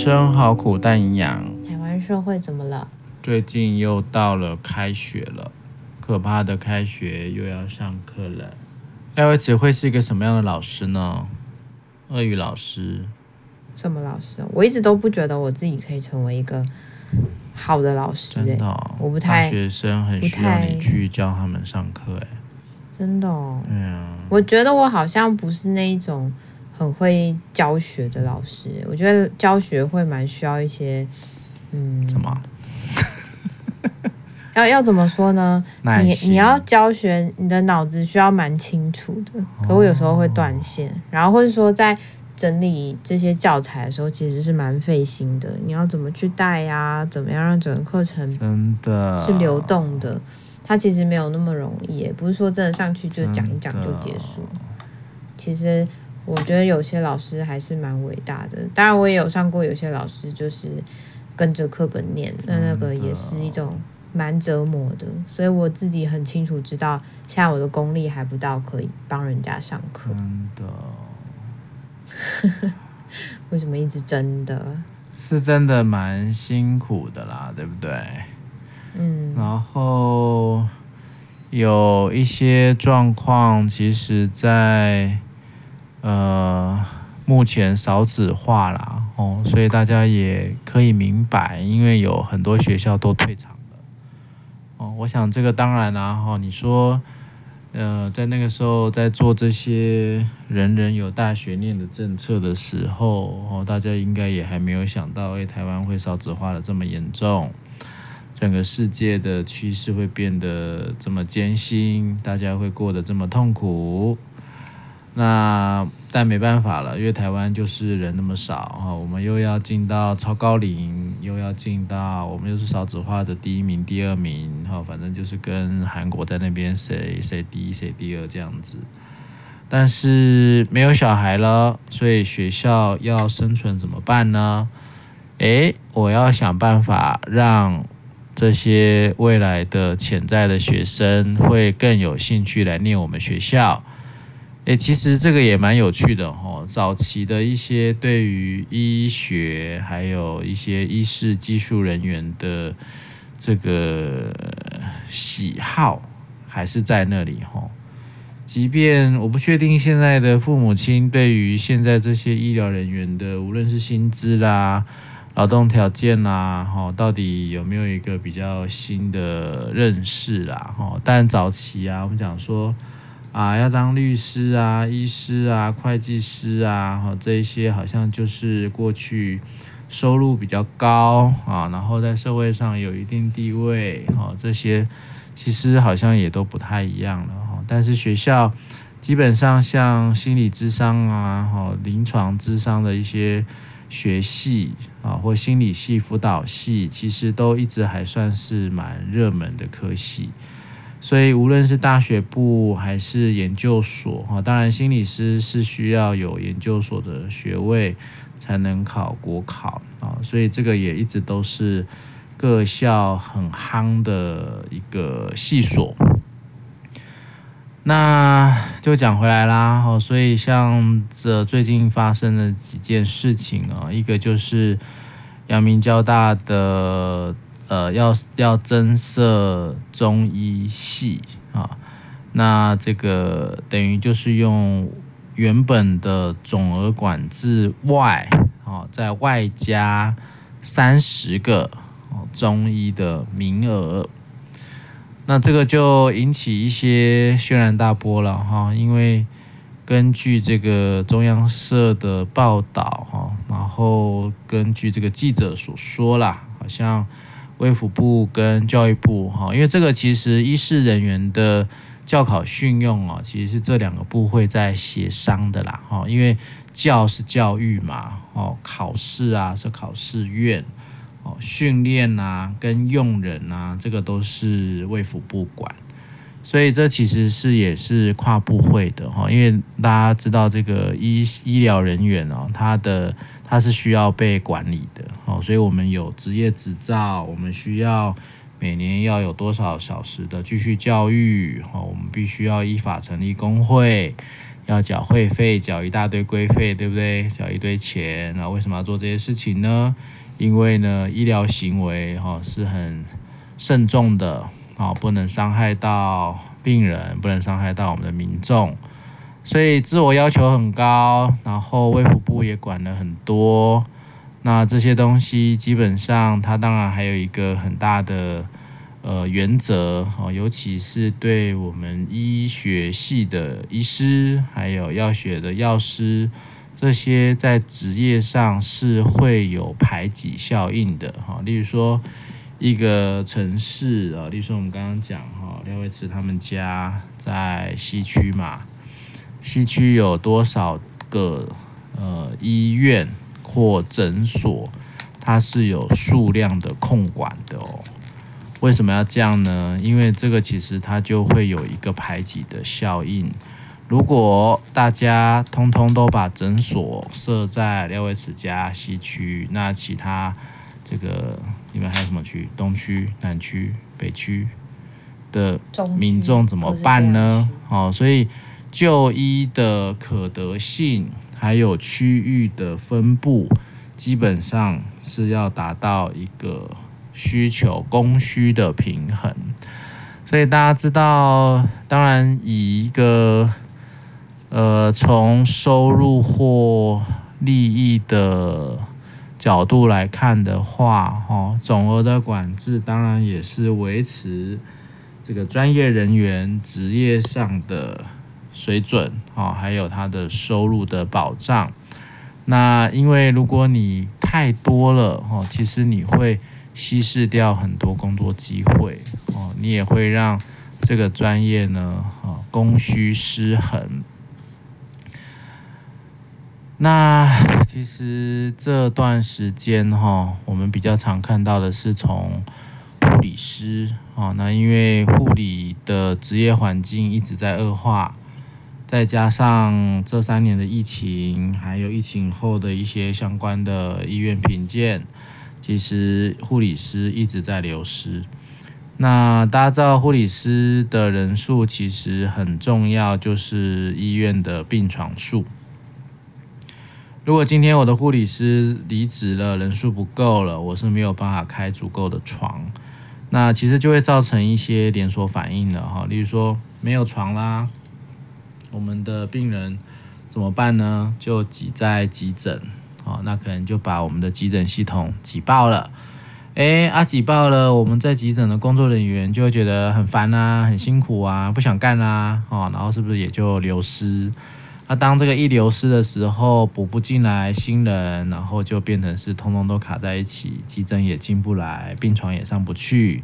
生好苦但营养。台湾社会怎么了？最近又到了开学了，可怕的开学又要上课了。艾维茨会是一个什么样的老师呢？鳄鱼老师。什么老师？我一直都不觉得我自己可以成为一个好的老师。真的、哦，我不太。学生很需要你去教他们上课，哎。真的、哦。对啊。我觉得我好像不是那一种。很会教学的老师，我觉得教学会蛮需要一些，嗯，什么？要要怎么说呢？你你要教学，你的脑子需要蛮清楚的。可我有时候会断线，哦、然后或者说在整理这些教材的时候，其实是蛮费心的。你要怎么去带呀、啊？怎么样让整个课程真的是流动的？它其实没有那么容易，不是说真的上去就讲一讲就结束。其实。我觉得有些老师还是蛮伟大的，当然我也有上过，有些老师就是跟着课本念，那那个也是一种蛮折磨的。所以我自己很清楚知道，现在我的功力还不到可以帮人家上课。真的？为什么一直真的？是真的蛮辛苦的啦，对不对？嗯。然后有一些状况，其实在。呃，目前少子化啦，哦，所以大家也可以明白，因为有很多学校都退场了，哦，我想这个当然啦，哈，你说，呃，在那个时候在做这些人人有大学念的政策的时候，哦，大家应该也还没有想到，哎，台湾会少子化的这么严重，整个世界的趋势会变得这么艰辛，大家会过得这么痛苦。那但没办法了，因为台湾就是人那么少哈，我们又要进到超高龄，又要进到我们又是少子化的第一名、第二名哈，反正就是跟韩国在那边谁谁第一谁第二这样子。但是没有小孩了，所以学校要生存怎么办呢？诶，我要想办法让这些未来的潜在的学生会更有兴趣来念我们学校。诶，其实这个也蛮有趣的哈。早期的一些对于医学，还有一些医事技术人员的这个喜好，还是在那里哈。即便我不确定现在的父母亲对于现在这些医疗人员的，无论是薪资啦、劳动条件啦，哈，到底有没有一个比较新的认识啦？哈，但早期啊，我们讲说。啊，要当律师啊、医师啊、会计师啊，哈，这一些好像就是过去收入比较高啊，然后在社会上有一定地位，哈，这些其实好像也都不太一样了，哈。但是学校基本上像心理智商啊、哈临床智商的一些学系啊，或心理系辅导系，其实都一直还算是蛮热门的科系。所以，无论是大学部还是研究所，哈，当然心理师是需要有研究所的学位才能考国考啊，所以这个也一直都是各校很夯的一个系所。那就讲回来啦，所以像这最近发生的几件事情啊，一个就是阳明交大的。呃，要要增设中医系啊，那这个等于就是用原本的总额管制外，哦，再外加三十个中医的名额，那这个就引起一些轩然大波了哈，因为根据这个中央社的报道哈，然后根据这个记者所说啦，好像。卫福部跟教育部哈，因为这个其实医事人员的教考训用啊，其实是这两个部会在协商的啦哈。因为教是教育嘛，哦，考试啊是考试院，哦，训练啊跟用人啊，这个都是卫福部管，所以这其实是也是跨部会的哈。因为大家知道这个医医疗人员哦，他的。它是需要被管理的，哦，所以我们有职业执照，我们需要每年要有多少小时的继续教育，哦，我们必须要依法成立工会，要缴会费，缴一大堆规费，对不对？缴一堆钱，那为什么要做这些事情呢？因为呢，医疗行为哈是很慎重的，啊，不能伤害到病人，不能伤害到我们的民众，所以自我要求很高，然后卫福部也管了很多。那这些东西基本上，它当然还有一个很大的呃原则哦，尤其是对我们医学系的医师，还有药学的药师，这些在职业上是会有排挤效应的哈。例如说，一个城市啊，例如说我们刚刚讲哈，廖维慈他们家在西区嘛，西区有多少个呃医院？或诊所，它是有数量的控管的哦。为什么要这样呢？因为这个其实它就会有一个排挤的效应。如果大家通通都把诊所设在廖维慈家西区，那其他这个你们还有什么区？东区、南区、北区的民众怎么办呢？哦，所以就医的可得性。还有区域的分布，基本上是要达到一个需求供需的平衡。所以大家知道，当然以一个呃从收入或利益的角度来看的话，哈，总额的管制当然也是维持这个专业人员职业上的。水准啊，还有他的收入的保障。那因为如果你太多了哦，其实你会稀释掉很多工作机会哦，你也会让这个专业呢啊供需失衡。那其实这段时间哈，我们比较常看到的是从护理师啊，那因为护理的职业环境一直在恶化。再加上这三年的疫情，还有疫情后的一些相关的医院评鉴，其实护理师一直在流失。那大家知道，护理师的人数其实很重要，就是医院的病床数。如果今天我的护理师离职了，人数不够了，我是没有办法开足够的床，那其实就会造成一些连锁反应的哈，例如说没有床啦。我们的病人怎么办呢？就挤在急诊，哦，那可能就把我们的急诊系统挤爆了。哎，啊，挤爆了，我们在急诊的工作人员就会觉得很烦啊，很辛苦啊，不想干啦，哦，然后是不是也就流失？那当这个一流失的时候，补不进来新人，然后就变成是通通都卡在一起，急诊也进不来，病床也上不去，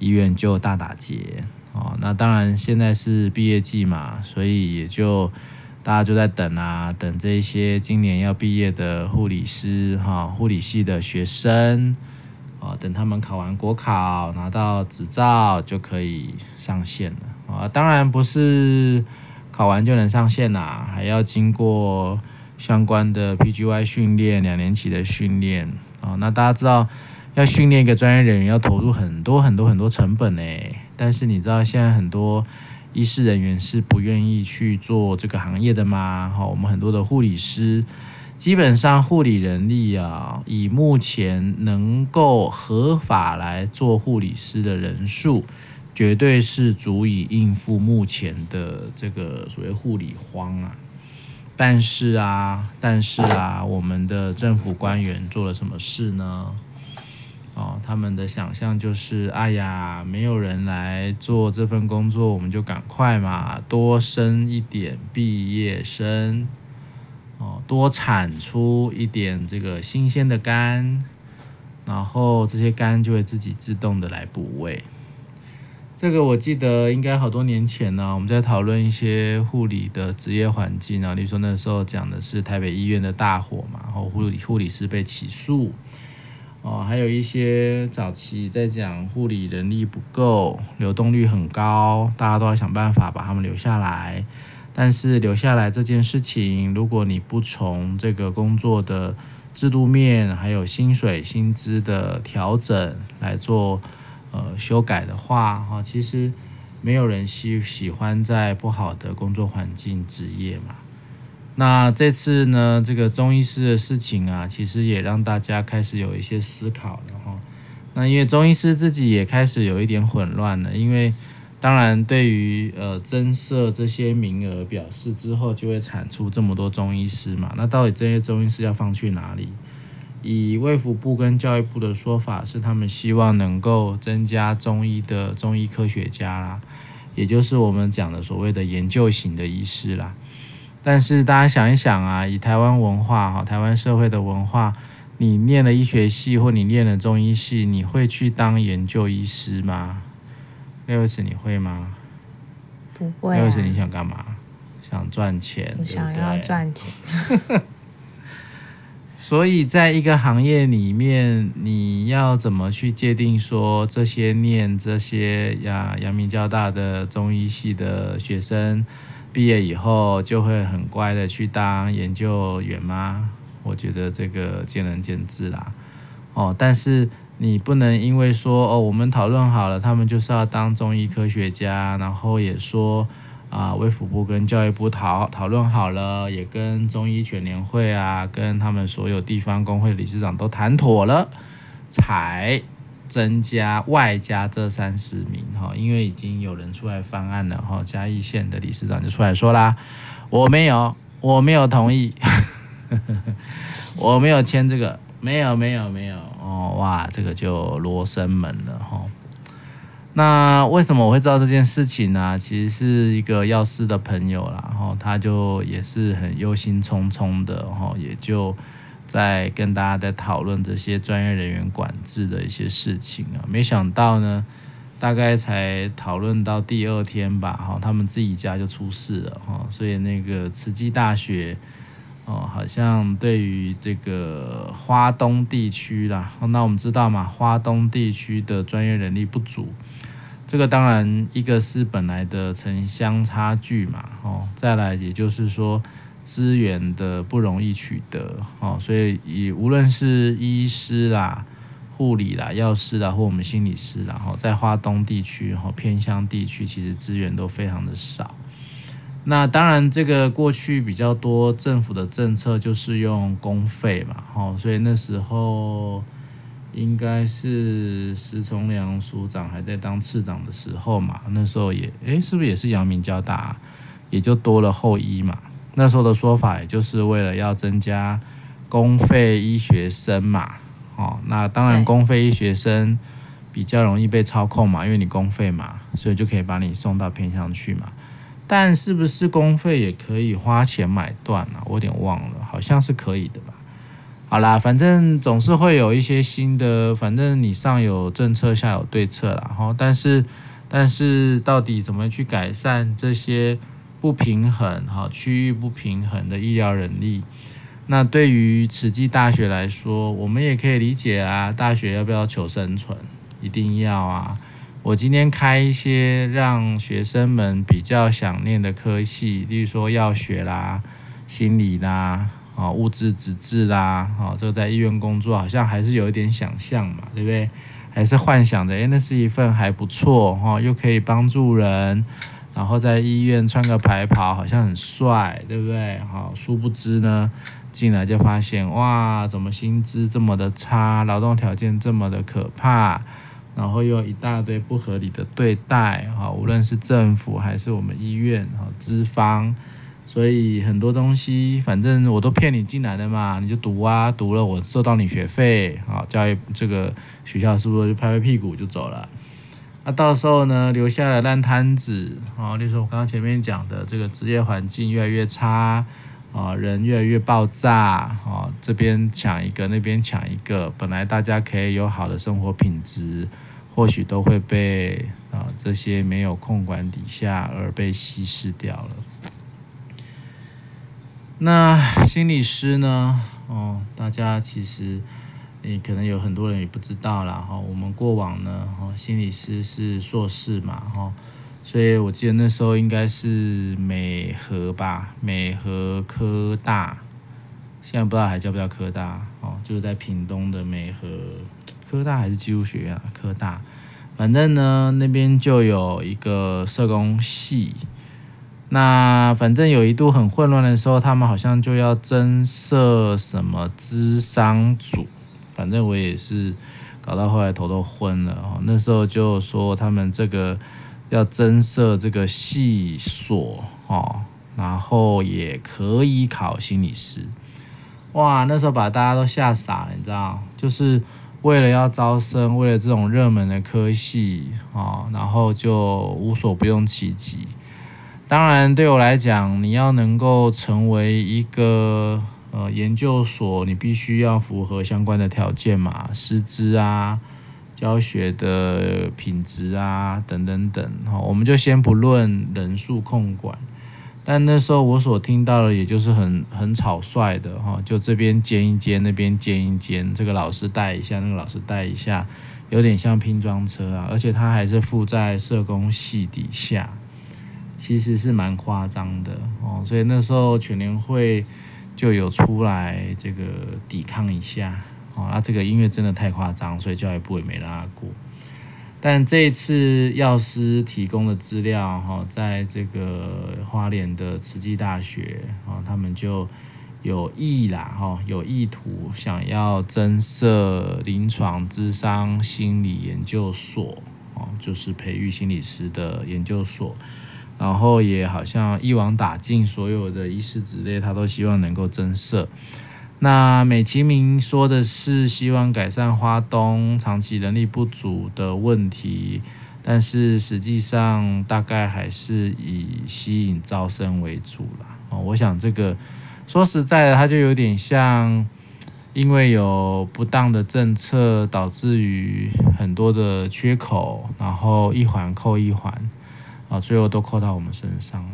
医院就大打结。哦，那当然，现在是毕业季嘛，所以也就大家就在等啊，等这些今年要毕业的护理师哈，护理系的学生，哦，等他们考完国考拿到执照就可以上线了啊。当然不是考完就能上线啦，还要经过相关的 PGY 训练，两年期的训练啊。那大家知道，要训练一个专业人员要投入很多很多很多成本呢。但是你知道现在很多医师人员是不愿意去做这个行业的吗？好，我们很多的护理师，基本上护理人力啊，以目前能够合法来做护理师的人数，绝对是足以应付目前的这个所谓护理荒啊。但是啊，但是啊，我们的政府官员做了什么事呢？哦，他们的想象就是，哎呀，没有人来做这份工作，我们就赶快嘛，多生一点毕业生，哦，多产出一点这个新鲜的肝，然后这些肝就会自己自动的来补位。这个我记得应该好多年前呢，我们在讨论一些护理的职业环境啊，例如说那时候讲的是台北医院的大火嘛，然后护理护理师被起诉。哦，还有一些早期在讲护理人力不够，流动率很高，大家都要想办法把他们留下来。但是留下来这件事情，如果你不从这个工作的制度面，还有薪水薪资的调整来做呃修改的话，哈，其实没有人喜喜欢在不好的工作环境职业嘛。那这次呢，这个中医师的事情啊，其实也让大家开始有一些思考了哈。那因为中医师自己也开始有一点混乱了，因为当然对于呃增设这些名额，表示之后就会产出这么多中医师嘛。那到底这些中医师要放去哪里？以卫福部跟教育部的说法是，他们希望能够增加中医的中医科学家啦，也就是我们讲的所谓的研究型的医师啦。但是大家想一想啊，以台湾文化哈，台湾社会的文化，你念了医学系或你念了中医系，你会去当研究医师吗？廖伟慈，你会吗？不会啊。廖伟慈，你想干嘛？想赚钱？我想要赚钱。所以，在一个行业里面，你要怎么去界定说这些念这些呀阳明交大的中医系的学生毕业以后就会很乖的去当研究员吗？我觉得这个见仁见智啦。哦，但是你不能因为说哦，我们讨论好了，他们就是要当中医科学家，然后也说。啊，卫福部跟教育部讨讨论好了，也跟中医全联会啊，跟他们所有地方工会理事长都谈妥了，才增加外加这三十名哈，因为已经有人出来翻案了哈，嘉义县的理事长就出来说啦，我没有，我没有同意，我没有签这个，没有没有没有哦，哇，这个就罗生门了哈。那为什么我会知道这件事情呢？其实是一个药师的朋友啦，然后他就也是很忧心忡忡的，然后也就在跟大家在讨论这些专业人员管制的一些事情啊。没想到呢，大概才讨论到第二天吧，哈，他们自己家就出事了，哈，所以那个慈济大学哦，好像对于这个花东地区啦，那我们知道嘛，花东地区的专业人力不足。这个当然，一个是本来的城乡差距嘛，哦，再来也就是说资源的不容易取得，哦，所以以无论是医师啦、护理啦、药师啦，或我们心理师啦，哈，在花东地区哈偏乡地区，其实资源都非常的少。那当然，这个过去比较多政府的政策就是用公费嘛，哈，所以那时候。应该是石崇良署长还在当次长的时候嘛，那时候也诶，是不是也是阳明交大，也就多了后医嘛。那时候的说法也就是为了要增加公费医学生嘛，哦，那当然公费医学生比较容易被操控嘛，因为你公费嘛，所以就可以把你送到偏乡去嘛。但是不是公费也可以花钱买断啊？我有点忘了，好像是可以的吧。好啦，反正总是会有一些新的，反正你上有政策，下有对策啦。哈。但是，但是到底怎么去改善这些不平衡，哈，区域不平衡的医疗人力？那对于慈济大学来说，我们也可以理解啊。大学要不要求生存？一定要啊。我今天开一些让学生们比较想念的科系，例如说药学啦、心理啦。啊，物质资质啦，啊，这个在医院工作好像还是有一点想象嘛，对不对？还是幻想的，诶，那是一份还不错哈，又可以帮助人，然后在医院穿个白袍，好像很帅，对不对？好，殊不知呢，进来就发现哇，怎么薪资这么的差，劳动条件这么的可怕，然后又一大堆不合理的对待，哈，无论是政府还是我们医院，哈，资方。所以很多东西，反正我都骗你进来的嘛，你就读啊，读了我收到你学费，好，教育这个学校是不是就拍拍屁股就走了？那到时候呢，留下来烂摊子，啊，例如说我刚刚前面讲的这个职业环境越来越差，啊，人越来越爆炸，啊，这边抢一个，那边抢一个，本来大家可以有好的生活品质，或许都会被啊这些没有控管底下而被稀释掉了。那心理师呢？哦，大家其实，你可能有很多人也不知道啦。哈。我们过往呢，哈，心理师是硕士嘛，哈，所以我记得那时候应该是美和吧，美和科大，现在不知道还叫不叫科大，哦，就是在屏东的美和科大还是技术学院科大。反正呢，那边就有一个社工系。那反正有一度很混乱的时候，他们好像就要增设什么资商组。反正我也是搞到后来头都昏了哦。那时候就说他们这个要增设这个系所哦，然后也可以考心理师。哇，那时候把大家都吓傻了，你知道，就是。为了要招生，为了这种热门的科系啊，然后就无所不用其极。当然，对我来讲，你要能够成为一个呃研究所，你必须要符合相关的条件嘛，师资啊、教学的品质啊等等等。哈，我们就先不论人数控管。但那时候我所听到的，也就是很很草率的哈，就这边兼一兼，那边兼一兼，这个老师带一下，那个老师带一下，有点像拼装车啊，而且他还是附在社工系底下，其实是蛮夸张的哦。所以那时候全联会就有出来这个抵抗一下哦，那这个音乐真的太夸张，所以教育部也没拉过。但这一次药师提供的资料，哈，在这个花莲的慈济大学，啊，他们就有意啦，哈，有意图想要增设临床智商心理研究所，哦，就是培育心理师的研究所，然后也好像一网打尽所有的医师职类，他都希望能够增设。那美其名说的是希望改善花东长期人力不足的问题，但是实际上大概还是以吸引招生为主啦。哦，我想这个说实在的，它就有点像，因为有不当的政策导致于很多的缺口，然后一环扣一环，啊，最后都扣到我们身上了。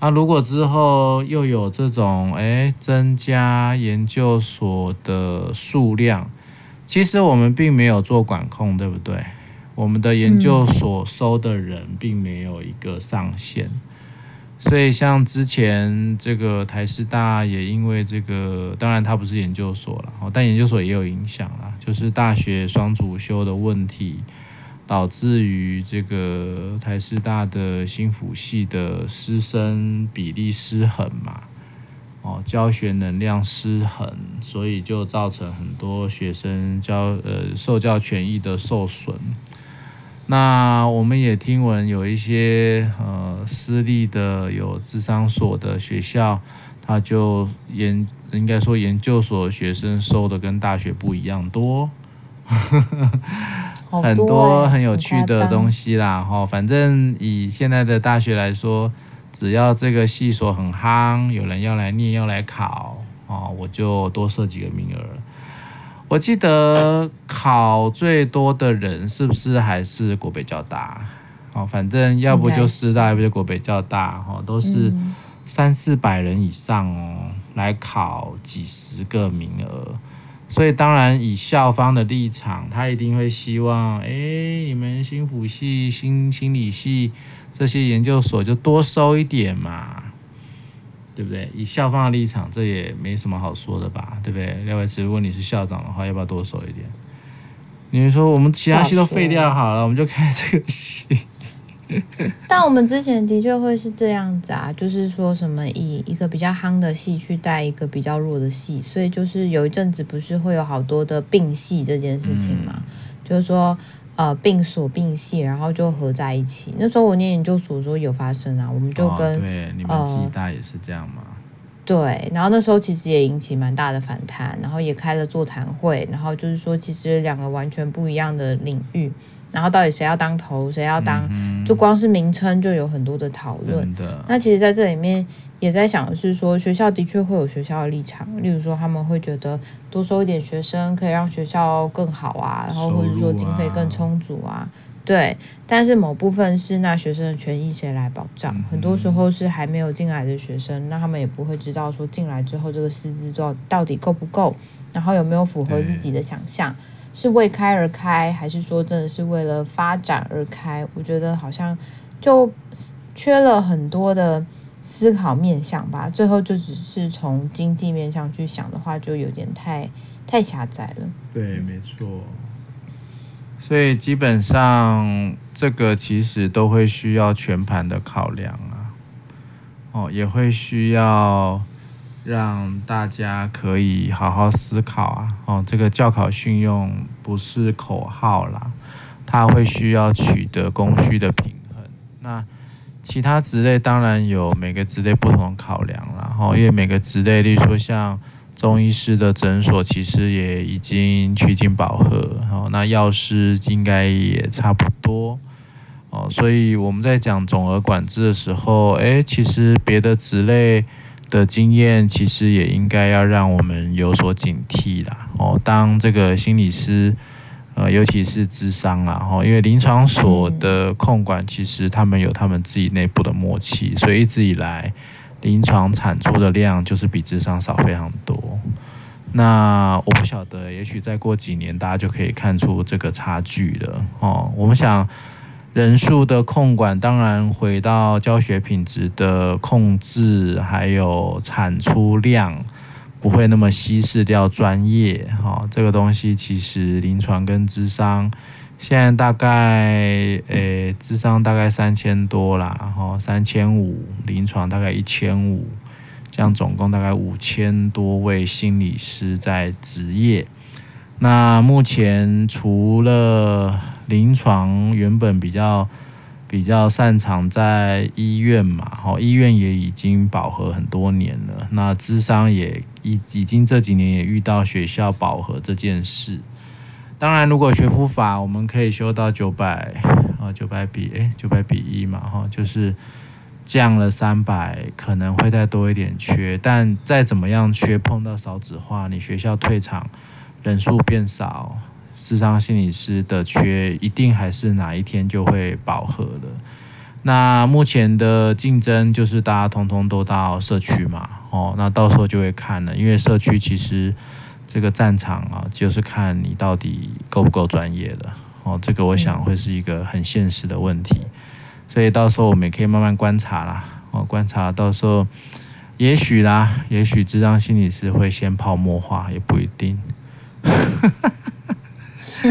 那如果之后又有这种诶增加研究所的数量，其实我们并没有做管控，对不对？我们的研究所收的人并没有一个上限，所以像之前这个台师大也因为这个，当然它不是研究所了，但研究所也有影响啦，就是大学双主修的问题。导致于这个台师大的新辅系的师生比例失衡嘛，哦，教学能量失衡，所以就造成很多学生教呃受教权益的受损。那我们也听闻有一些呃私立的有智商所的学校，他就研应该说研究所学生收的跟大学不一样多。很多很有趣的东西啦，哈，反正以现在的大学来说，只要这个系所很夯，有人要来念要来考，哦，我就多设几个名额。我记得考最多的人是不是还是国北交大？哦，反正要不就师大，要不就国北交大，哦，都是三四百人以上哦，来考几十个名额。所以当然，以校方的立场，他一定会希望，哎，你们心辅系、心心理系这些研究所就多收一点嘛，对不对？以校方的立场，这也没什么好说的吧，对不对？廖维慈，如果你是校长的话，要不要多收一点？你们说我们其他系都废掉好了，我们就开这个系。但我们之前的确会是这样子啊，就是说什么以一个比较夯的戏去带一个比较弱的戏，所以就是有一阵子不是会有好多的并戏这件事情嘛，嗯、就是说呃并所并戏，然后就合在一起。那时候我念研究所的时候有发生啊，我们就跟、哦、对你们暨大也是这样吗？对，然后那时候其实也引起蛮大的反弹，然后也开了座谈会，然后就是说其实两个完全不一样的领域。然后到底谁要当头，谁要当，嗯、就光是名称就有很多的讨论。那其实在这里面也在想的是说，学校的确会有学校的立场，例如说他们会觉得多收一点学生可以让学校更好啊，然后或者说经费更充足啊，对。但是某部分是那学生的权益谁来保障？很多时候是还没有进来的学生，那他们也不会知道说进来之后这个师资到到底够不够，然后有没有符合自己的想象。是为开而开，还是说真的是为了发展而开？我觉得好像就缺了很多的思考面向吧。最后就只是从经济面向去想的话，就有点太太狭窄了。对，没错。所以基本上这个其实都会需要全盘的考量啊，哦，也会需要让大家可以好好思考啊，哦，这个教考训用不是口号啦，它会需要取得供需的平衡。那其他职类当然有每个职类不同的考量啦，然后因为每个职类，例如说像。中医师的诊所其实也已经趋近饱和，哦，那药师应该也差不多，哦，所以我们在讲总额管制的时候，诶，其实别的职类的经验其实也应该要让我们有所警惕啦，哦，当这个心理师，呃，尤其是智商啦，哦，因为临床所的控管其实他们有他们自己内部的默契，所以一直以来。临床产出的量就是比智商少非常多，那我不晓得，也许再过几年，大家就可以看出这个差距了哦。我们想人数的控管，当然回到教学品质的控制，还有产出量不会那么稀释掉专业哈。这个东西其实临床跟智商。现在大概诶，智商大概三千多啦，然后三千五，临床大概一千五，这样总共大概五千多位心理师在执业。那目前除了临床原本比较比较擅长在医院嘛，哈，医院也已经饱和很多年了。那智商也已已经这几年也遇到学校饱和这件事。当然，如果学辅法，我们可以修到九百啊，九百比诶，九百比一嘛，哈，就是降了三百，可能会再多一点缺。但再怎么样缺，碰到少子化，你学校退场人数变少，智商心理师的缺一定还是哪一天就会饱和了。那目前的竞争就是大家通通都到社区嘛，哦，那到时候就会看了，因为社区其实。这个战场啊，就是看你到底够不够专业了哦。这个我想会是一个很现实的问题，所以到时候我们也可以慢慢观察啦。哦，观察到时候，也许啦，也许智商心理师会先泡沫化，也不一定。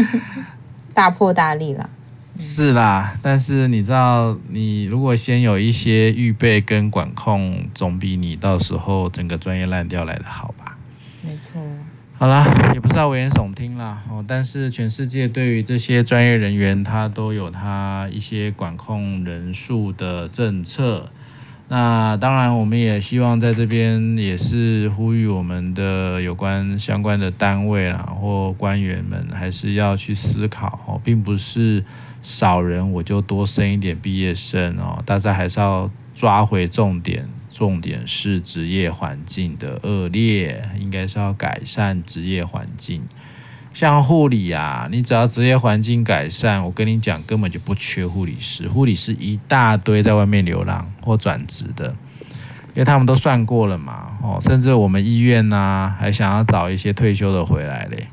大破大立了。是啦，但是你知道，你如果先有一些预备跟管控，总比你到时候整个专业烂掉来的好吧？没错。好啦，也不知道危言耸听啦，哦，但是全世界对于这些专业人员，他都有他一些管控人数的政策。那当然，我们也希望在这边也是呼吁我们的有关相关的单位啦，或官员们，还是要去思考哦，并不是少人我就多生一点毕业生哦，大家还是要抓回重点。重点是职业环境的恶劣，应该是要改善职业环境。像护理啊，你只要职业环境改善，我跟你讲，根本就不缺护理师。护理师一大堆在外面流浪或转职的，因为他们都算过了嘛。哦，甚至我们医院呐、啊，还想要找一些退休的回来嘞。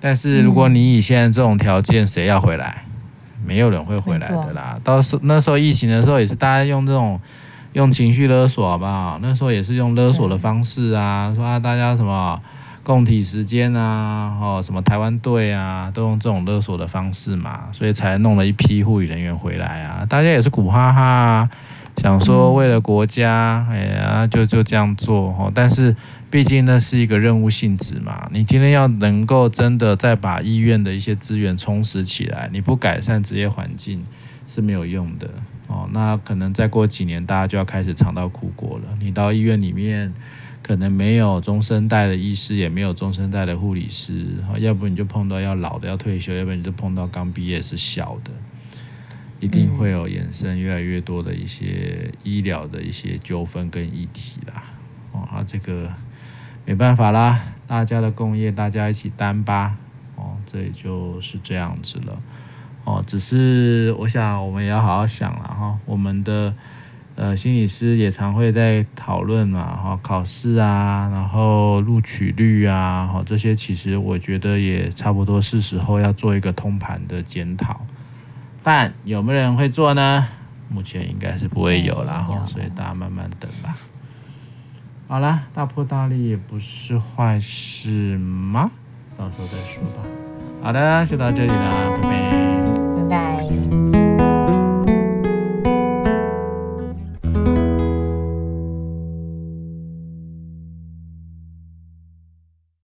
但是如果你以现在这种条件，谁要回来？没有人会回来的啦。到时那时候疫情的时候，也是大家用这种。用情绪勒索好不好？那时候也是用勒索的方式啊，说啊大家什么共体时间啊，哦什么台湾队啊，都用这种勒索的方式嘛，所以才弄了一批护理人员回来啊。大家也是苦哈哈啊，想说为了国家，哎呀就就这样做哦。但是毕竟那是一个任务性质嘛，你今天要能够真的再把医院的一些资源充实起来，你不改善职业环境是没有用的。哦，那可能再过几年，大家就要开始尝到苦果了。你到医院里面，可能没有中生代的医师，也没有中生代的护理师，要不你就碰到要老的要退休，要不然你就碰到刚毕业是小的，一定会有衍生越来越多的一些医疗的一些纠纷跟议题啦。哦，那这个没办法啦，大家的共业，大家一起担吧。哦，这也就是这样子了。哦，只是我想，我们也要好好想了哈。我们的呃心理师也常会在讨论嘛，哈，考试啊，然后录取率啊，哈，这些其实我觉得也差不多是时候要做一个通盘的检讨。但有没有人会做呢？目前应该是不会有啦，哈，所以大家慢慢等吧。好啦，大破大立也不是坏事吗？到时候再说吧。好的，就到这里啦，拜拜。